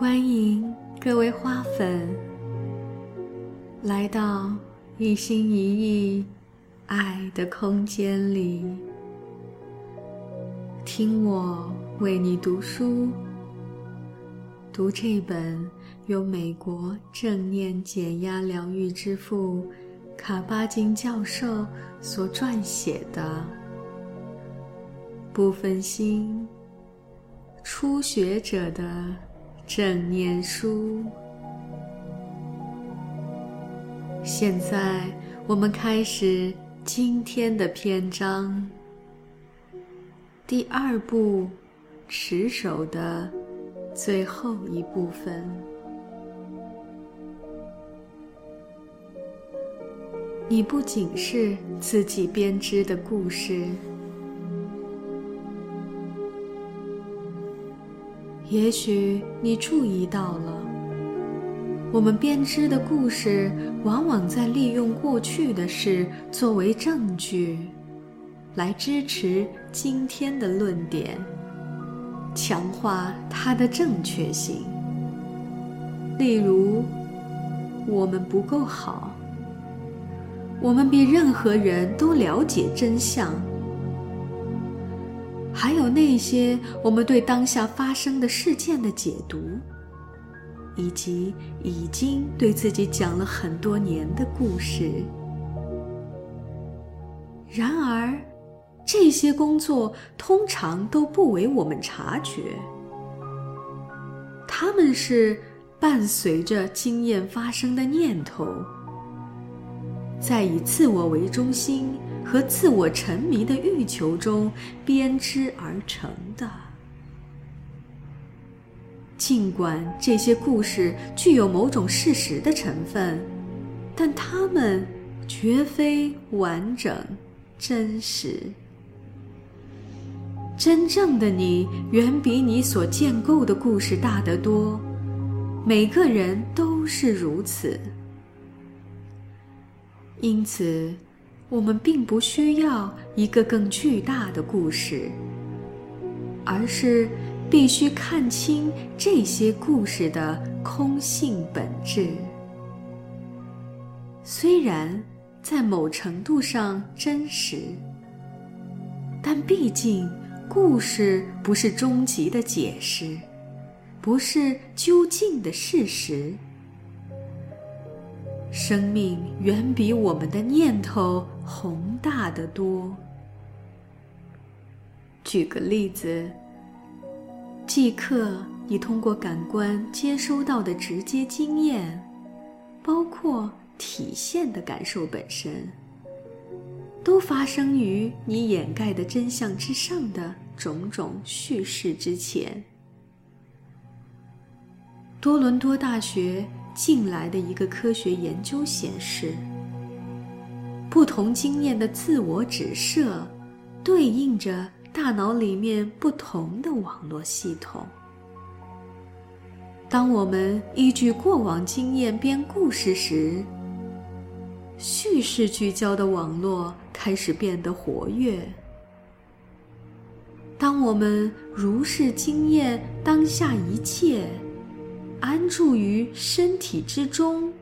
欢迎各位花粉来到一心一意爱的空间里，听我为你读书，读这本由美国正念减压疗愈之父卡巴金教授所撰写的不分心初学者的。正念书。现在我们开始今天的篇章。第二部，持守的最后一部分。你不仅是自己编织的故事。也许你注意到了，我们编织的故事往往在利用过去的事作为证据，来支持今天的论点，强化它的正确性。例如，我们不够好，我们比任何人都了解真相。还有那些我们对当下发生的事件的解读，以及已经对自己讲了很多年的故事。然而，这些工作通常都不为我们察觉。他们是伴随着经验发生的念头，在以自我为中心。和自我沉迷的欲求中编织而成的。尽管这些故事具有某种事实的成分，但它们绝非完整、真实。真正的你远比你所建构的故事大得多，每个人都是如此。因此。我们并不需要一个更巨大的故事，而是必须看清这些故事的空性本质。虽然在某程度上真实，但毕竟故事不是终极的解释，不是究竟的事实。生命远比我们的念头宏大的多。举个例子，即刻你通过感官接收到的直接经验，包括体现的感受本身，都发生于你掩盖的真相之上的种种叙事之前。多伦多大学。近来的一个科学研究显示，不同经验的自我指涉，对应着大脑里面不同的网络系统。当我们依据过往经验编故事时，叙事聚焦的网络开始变得活跃。当我们如是经验当下一切。安住于身体之中，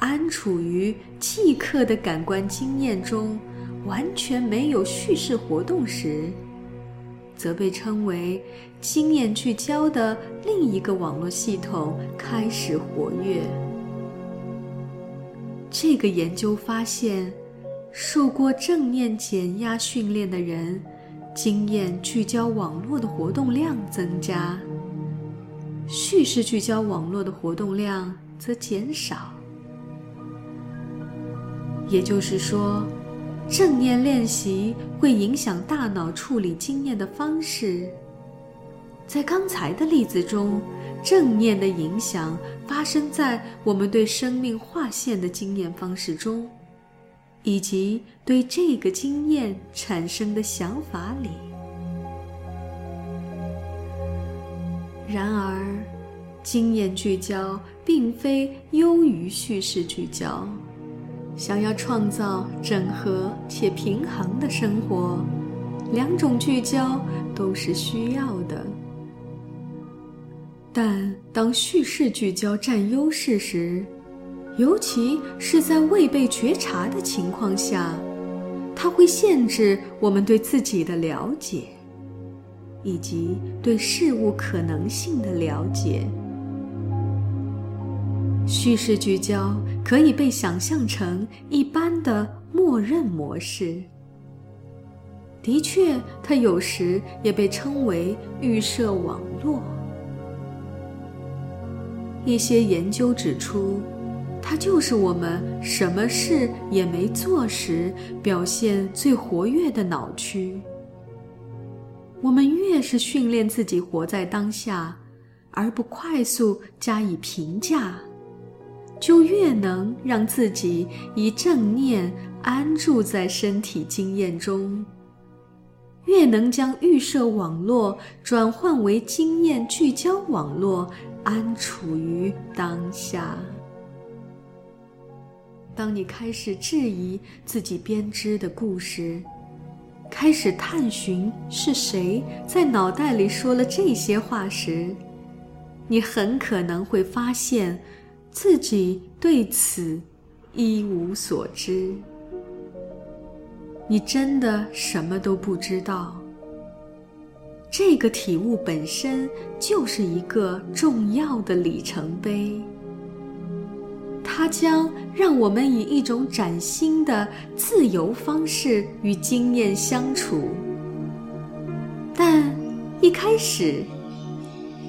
安处于即刻的感官经验中，完全没有叙事活动时，则被称为经验聚焦的另一个网络系统开始活跃。这个研究发现，受过正念减压训练的人，经验聚焦网络的活动量增加。叙事聚焦网络的活动量则减少，也就是说，正念练习会影响大脑处理经验的方式。在刚才的例子中，正念的影响发生在我们对生命划线的经验方式中，以及对这个经验产生的想法里。然而，经验聚焦并非优于叙事聚焦。想要创造整合且平衡的生活，两种聚焦都是需要的。但当叙事聚焦占优势时，尤其是在未被觉察的情况下，它会限制我们对自己的了解，以及对事物可能性的了解。叙事聚焦可以被想象成一般的默认模式。的确，它有时也被称为预设网络。一些研究指出，它就是我们什么事也没做时表现最活跃的脑区。我们越是训练自己活在当下，而不快速加以评价，就越能让自己以正念安住在身体经验中。越能将预设网络转换为经验聚焦网络，安处于当下。当你开始质疑自己编织的故事，开始探寻是谁在脑袋里说了这些话时，你很可能会发现自己对此一无所知。你真的什么都不知道。这个体悟本身就是一个重要的里程碑，它将让我们以一种崭新的自由方式与经验相处。但一开始，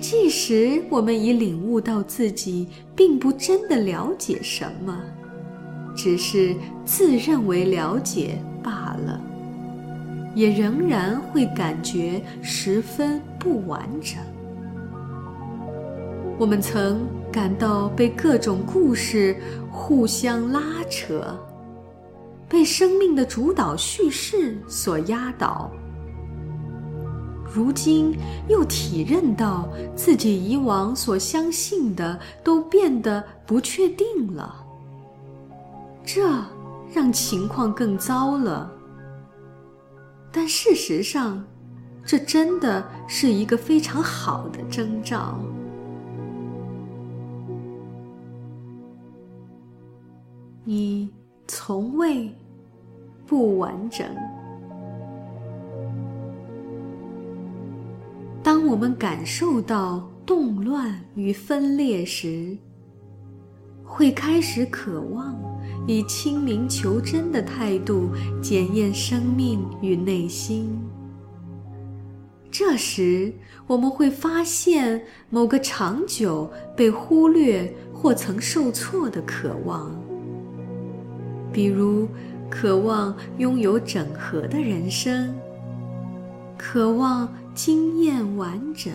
即使我们已领悟到自己并不真的了解什么，只是自认为了解。罢了，也仍然会感觉十分不完整。我们曾感到被各种故事互相拉扯，被生命的主导叙事所压倒。如今又体认到自己以往所相信的都变得不确定了，这。让情况更糟了。但事实上，这真的是一个非常好的征兆。你从未不完整。当我们感受到动乱与分裂时，会开始渴望以清明求真的态度检验生命与内心。这时，我们会发现某个长久被忽略或曾受挫的渴望，比如渴望拥有整合的人生，渴望经验完整。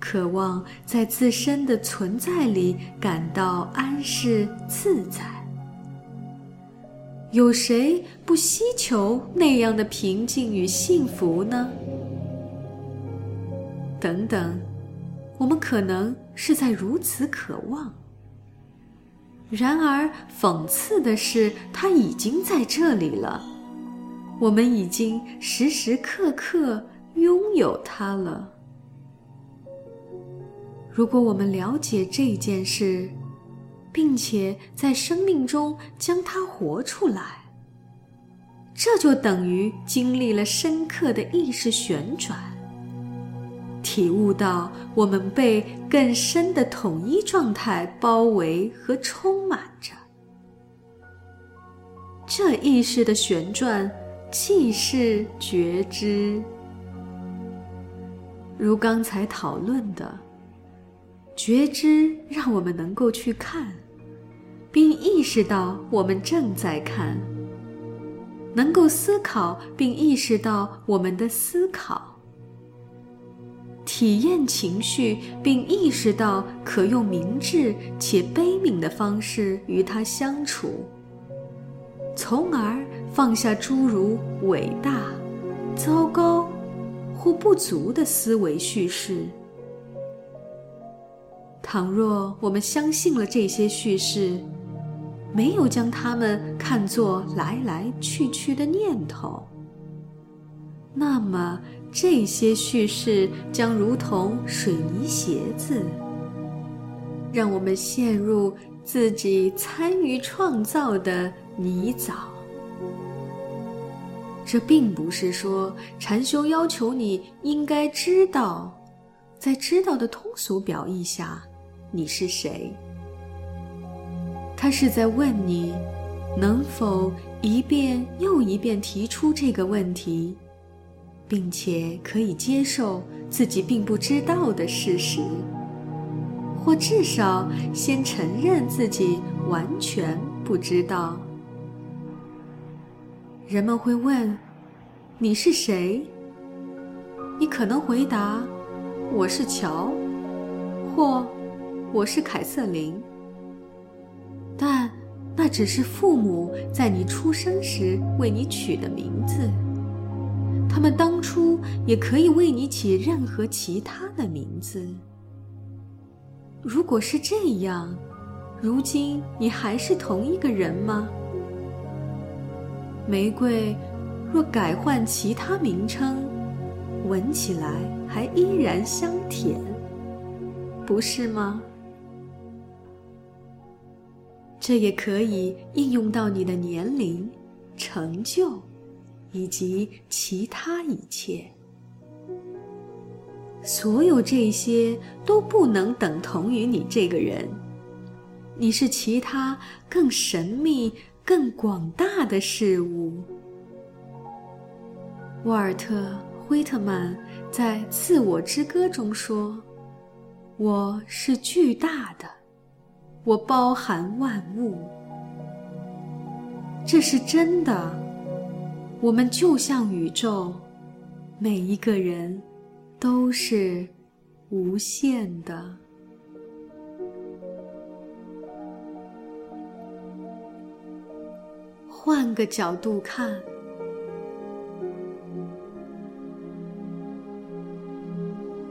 渴望在自身的存在里感到安适自在。有谁不希求那样的平静与幸福呢？等等，我们可能是在如此渴望。然而，讽刺的是，它已经在这里了。我们已经时时刻刻拥有它了。如果我们了解这件事，并且在生命中将它活出来，这就等于经历了深刻的意识旋转，体悟到我们被更深的统一状态包围和充满着。这意识的旋转，既是觉知，如刚才讨论的。觉知让我们能够去看，并意识到我们正在看；能够思考并意识到我们的思考；体验情绪并意识到可用明智且悲悯的方式与它相处，从而放下诸如伟大、糟糕或不足的思维叙事。倘若我们相信了这些叙事，没有将它们看作来来去去的念头，那么这些叙事将如同水泥鞋子，让我们陷入自己参与创造的泥沼。这并不是说禅修要求你应该知道，在知道的通俗表意下，你是谁。他是在问你，能否一遍又一遍提出这个问题，并且可以接受自己并不知道的事实，或至少先承认自己完全不知道。人们会问：“你是谁？”你可能回答：“我是乔，或我是凯瑟琳。”但那只是父母在你出生时为你取的名字。他们当初也可以为你起任何其他的名字。如果是这样，如今你还是同一个人吗？玫瑰若改换其他名称，闻起来还依然香甜，不是吗？这也可以应用到你的年龄、成就，以及其他一切。所有这些都不能等同于你这个人。你是其他更神秘、更广大的事物。沃尔特·惠特曼在《自我之歌》中说：“我是巨大的。”我包含万物，这是真的。我们就像宇宙，每一个人都是无限的。换个角度看，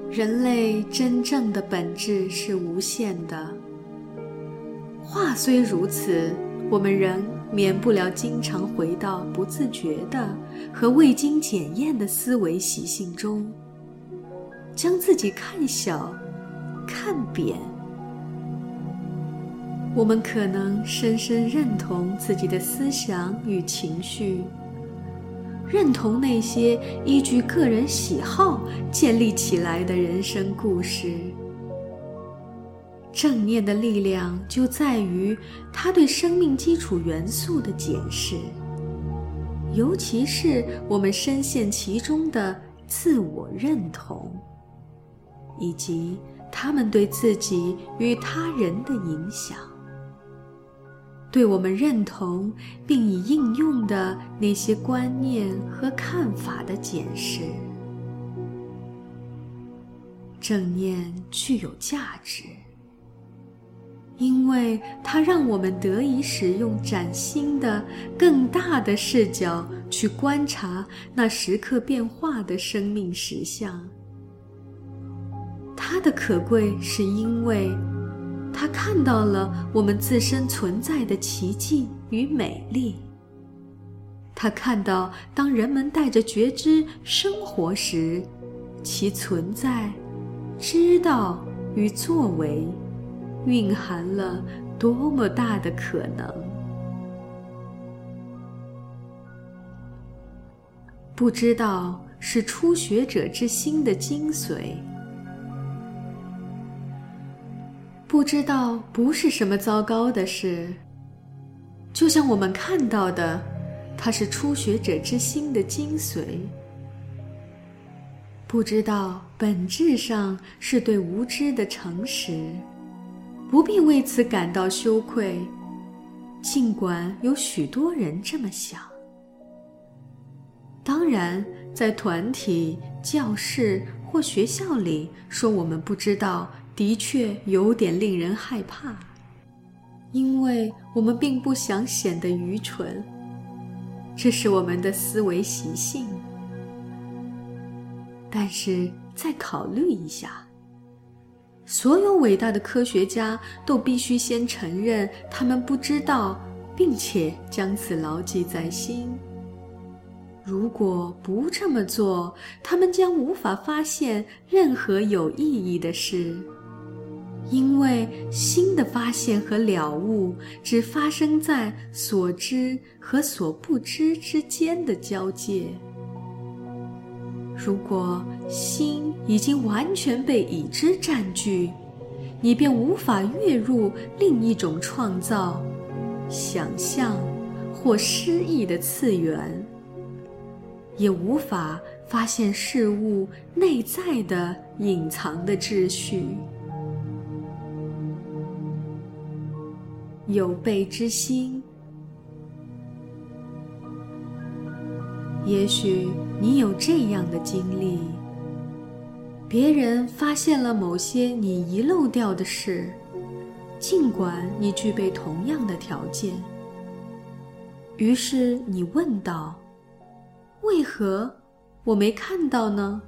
人类真正的本质是无限的。话虽如此，我们仍免不了经常回到不自觉的和未经检验的思维习性中，将自己看小、看扁。我们可能深深认同自己的思想与情绪，认同那些依据个人喜好建立起来的人生故事。正念的力量就在于它对生命基础元素的解释，尤其是我们深陷其中的自我认同，以及他们对自己与他人的影响，对我们认同并以应用的那些观念和看法的解释。正念具有价值。因为它让我们得以使用崭新的、更大的视角去观察那时刻变化的生命实相。它的可贵是因为，他看到了我们自身存在的奇迹与美丽。他看到，当人们带着觉知生活时，其存在、知道与作为。蕴含了多么大的可能！不知道是初学者之心的精髓。不知道不是什么糟糕的事，就像我们看到的，它是初学者之心的精髓。不知道本质上是对无知的诚实。不必为此感到羞愧，尽管有许多人这么想。当然，在团体、教室或学校里说我们不知道，的确有点令人害怕，因为我们并不想显得愚蠢，这是我们的思维习性。但是，再考虑一下。所有伟大的科学家都必须先承认他们不知道，并且将此牢记在心。如果不这么做，他们将无法发现任何有意义的事，因为新的发现和了悟只发生在所知和所不知之间的交界。如果心已经完全被已知占据，你便无法跃入另一种创造、想象或诗意的次元。也无法发现事物内在的隐藏的秩序。有备之心，也许你有这样的经历：别人发现了某些你遗漏掉的事，尽管你具备同样的条件。于是你问道。为何我没看到呢？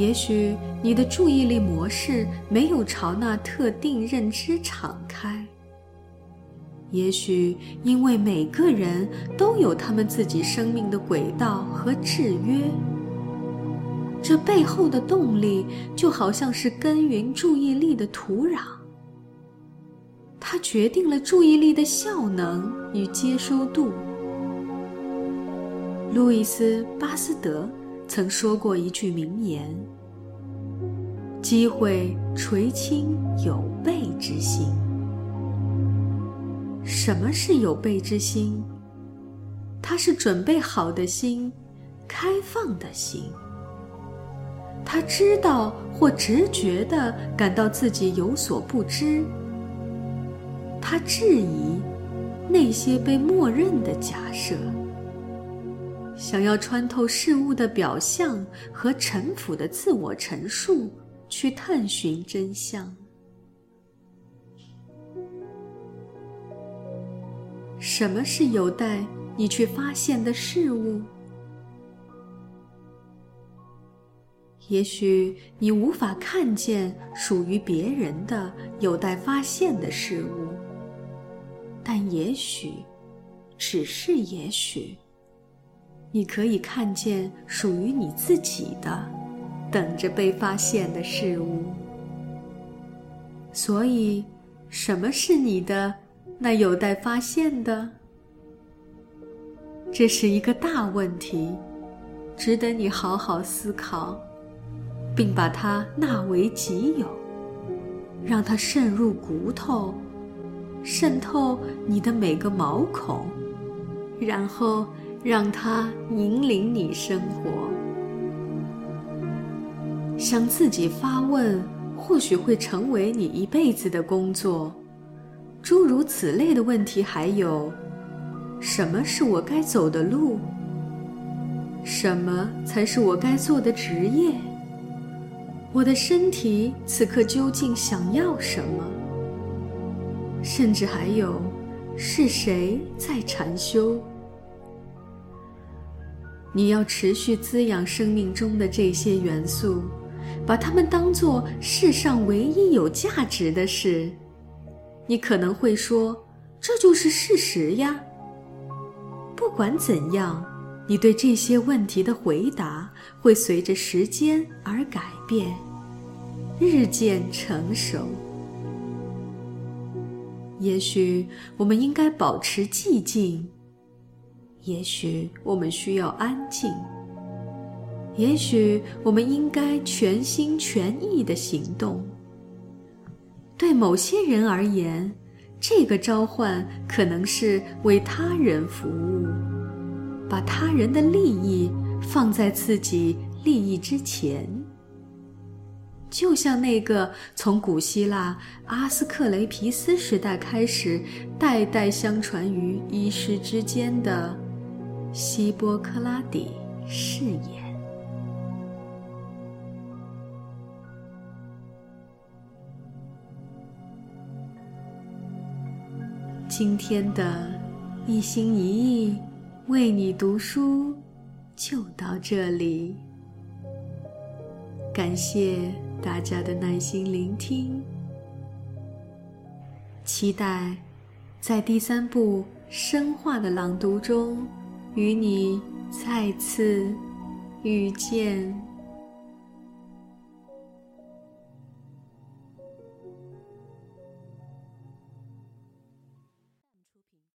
也许你的注意力模式没有朝那特定认知敞开。也许因为每个人都有他们自己生命的轨道和制约，这背后的动力就好像是耕耘注意力的土壤，它决定了注意力的效能与接收度。路易斯·巴斯德曾说过一句名言：“机会垂青有备之心。”什么是有备之心？它是准备好的心，开放的心。他知道或直觉地感到自己有所不知。他质疑那些被默认的假设。想要穿透事物的表象和陈腐的自我陈述，去探寻真相。什么是有待你去发现的事物？也许你无法看见属于别人的有待发现的事物，但也许，只是也许。你可以看见属于你自己的、等着被发现的事物。所以，什么是你的那有待发现的？这是一个大问题，值得你好好思考，并把它纳为己有，让它渗入骨头，渗透你的每个毛孔，然后。让它引领你生活。向自己发问，或许会成为你一辈子的工作。诸如此类的问题还有：什么是我该走的路？什么才是我该做的职业？我的身体此刻究竟想要什么？甚至还有：是谁在禅修？你要持续滋养生命中的这些元素，把它们当作世上唯一有价值的事。你可能会说，这就是事实呀。不管怎样，你对这些问题的回答会随着时间而改变，日渐成熟。也许我们应该保持寂静。也许我们需要安静。也许我们应该全心全意的行动。对某些人而言，这个召唤可能是为他人服务，把他人的利益放在自己利益之前。就像那个从古希腊阿斯克雷皮斯时代开始，代代相传于医师之间的。希波克拉底誓言。今天的一心一意为你读书就到这里，感谢大家的耐心聆听，期待在第三部。深化的朗读中，与你再次遇见。